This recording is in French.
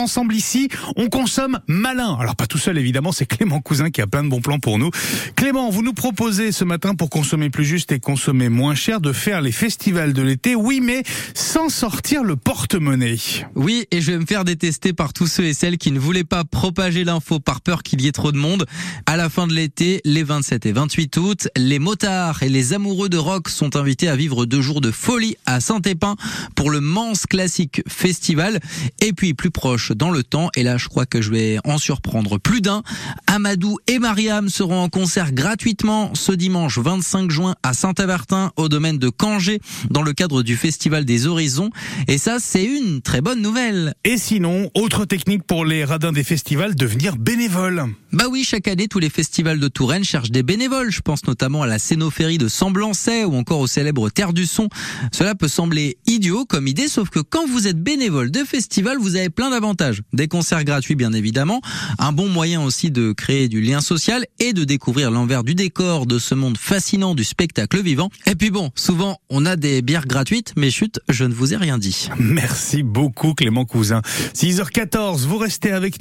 Ensemble ici, on consomme malin. Alors pas tout seul évidemment, c'est Clément Cousin qui a plein de bons plans pour nous. Clément, vous nous proposez ce matin pour consommer plus juste et consommer moins cher de faire les festivals de l'été. Oui, mais sans sortir le porte-monnaie. Oui, et je vais me faire détester par tous ceux et celles qui ne voulaient pas propager l'info par peur qu'il y ait trop de monde. À la fin de l'été, les 27 et 28 août, les motards et les amoureux de rock sont invités à vivre deux jours de folie à Saint-Épin pour le Mans Classic Festival. Et puis plus proche dans le temps. Et là, je crois que je vais en surprendre plus d'un. Amadou et Mariam seront en concert gratuitement ce dimanche 25 juin à Saint-Avertin au domaine de Cangé dans le cadre du Festival des Horizons. Et ça, c'est une très bonne nouvelle. Et sinon, autre technique pour les radins des festivals, devenir bénévole. Bah oui, chaque année, tous les festivals de Touraine cherchent des bénévoles. Je pense notamment à la scénophérie de Semblancet ou encore au célèbre Terre du Son. Cela peut sembler idiot comme idée, sauf que quand vous êtes bénévole de festival, vous avez plein d'avantages des concerts gratuits bien évidemment, un bon moyen aussi de créer du lien social et de découvrir l'envers du décor de ce monde fascinant du spectacle vivant. Et puis bon, souvent on a des bières gratuites, mais chut, je ne vous ai rien dit. Merci beaucoup Clément Cousin. 6h14, vous restez avec